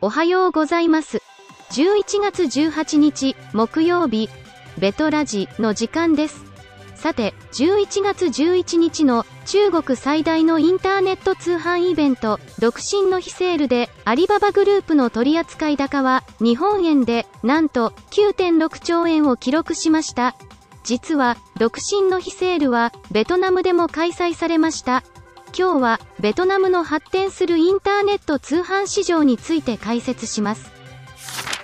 おはようございます。11月18日、木曜日、ベトラジの時間です。さて、11月11日の中国最大のインターネット通販イベント、独身の日セールで、アリババグループの取扱い高は、日本円で、なんと、9.6兆円を記録しました。実は、独身の日セールは、ベトナムでも開催されました。今日は、ベトナムの発展するインターネット通販市場について解説します。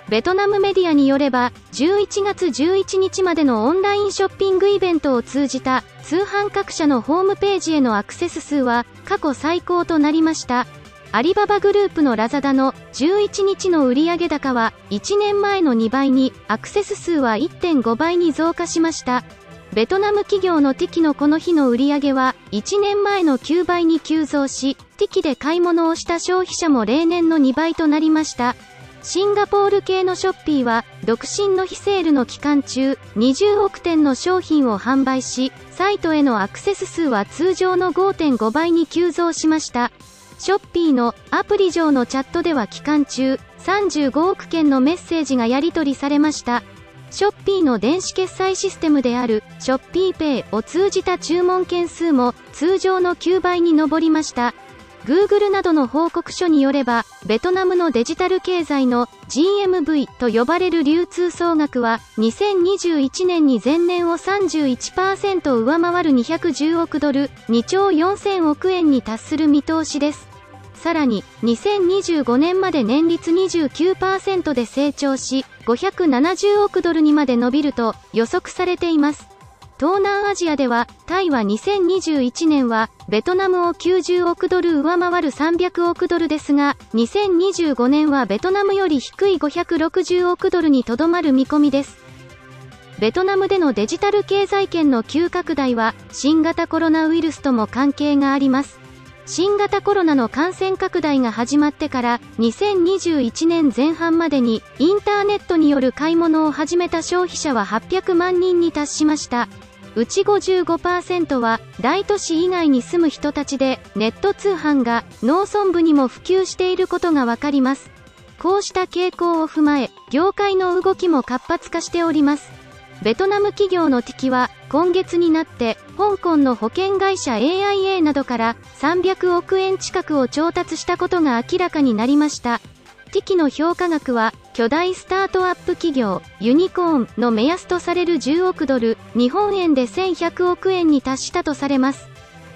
ベトナムメディアによれば、11月11日までのオンラインショッピングイベントを通じた通販各社のホームページへのアクセス数は過去最高となりました。アリババグループのラザダの11日の売上高は1年前の2倍に、アクセス数は1.5倍に増加しました。ベトナム企業のティキのこの日の売り上げは1年前の9倍に急増し、ティキで買い物をした消費者も例年の2倍となりました。シンガポール系のショッピーは、独身の非セールの期間中、20億点の商品を販売し、サイトへのアクセス数は通常の5.5倍に急増しました。ショッピーのアプリ上のチャットでは期間中、35億件のメッセージがやり取りされました。ショッピーの電子決済システムであるショッピーペイを通じた注文件数も通常の9倍に上りました。Google などの報告書によれば、ベトナムのデジタル経済の GMV と呼ばれる流通総額は、2021年に前年を31%上回る210億ドル、2兆4000億円に達する見通しです。さらに、2025年まで年率29%で成長し、570億ドルにまで伸びると予測されています。東南アジアでは、タイは2021年は、ベトナムを90億ドル上回る300億ドルですが、2025年はベトナムより低い560億ドルにとどまる見込みです。ベトナムでのデジタル経済圏の急拡大は、新型コロナウイルスとも関係があります。新型コロナの感染拡大が始まってから、2021年前半までに、インターネットによる買い物を始めた消費者は800万人に達しました。うち55%は大都市以外に住む人たちでネット通販が農村部にも普及していることがわかります。こうした傾向を踏まえ、業界の動きも活発化しております。ベトナム企業の敵は今月になって香港の保険会社 AIA などから300億円近くを調達したことが明らかになりました。ティキの評価額は巨大スタートアップ企業ユニコーンの目安とされる10億ドル。日本円で1100億円に達したとされます。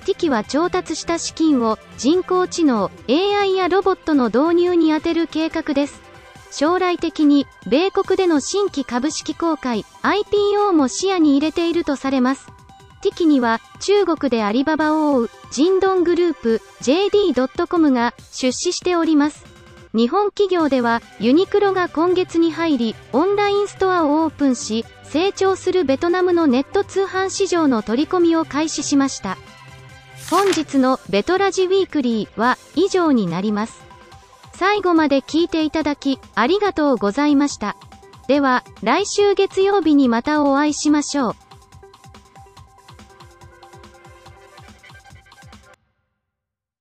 ティキは調達した資金を人工知能 AI やロボットの導入に充てる計画です。将来的に米国での新規株式公開 IPO も視野に入れているとされます。ティキには中国でアリババを追うジンドングループ JD.com が出資しております。日本企業ではユニクロが今月に入りオンラインストアをオープンし成長するベトナムのネット通販市場の取り込みを開始しました。本日のベトラジウィークリーは以上になります。最後まで聞いていただきありがとうございました。では来週月曜日にまたお会いしましょう。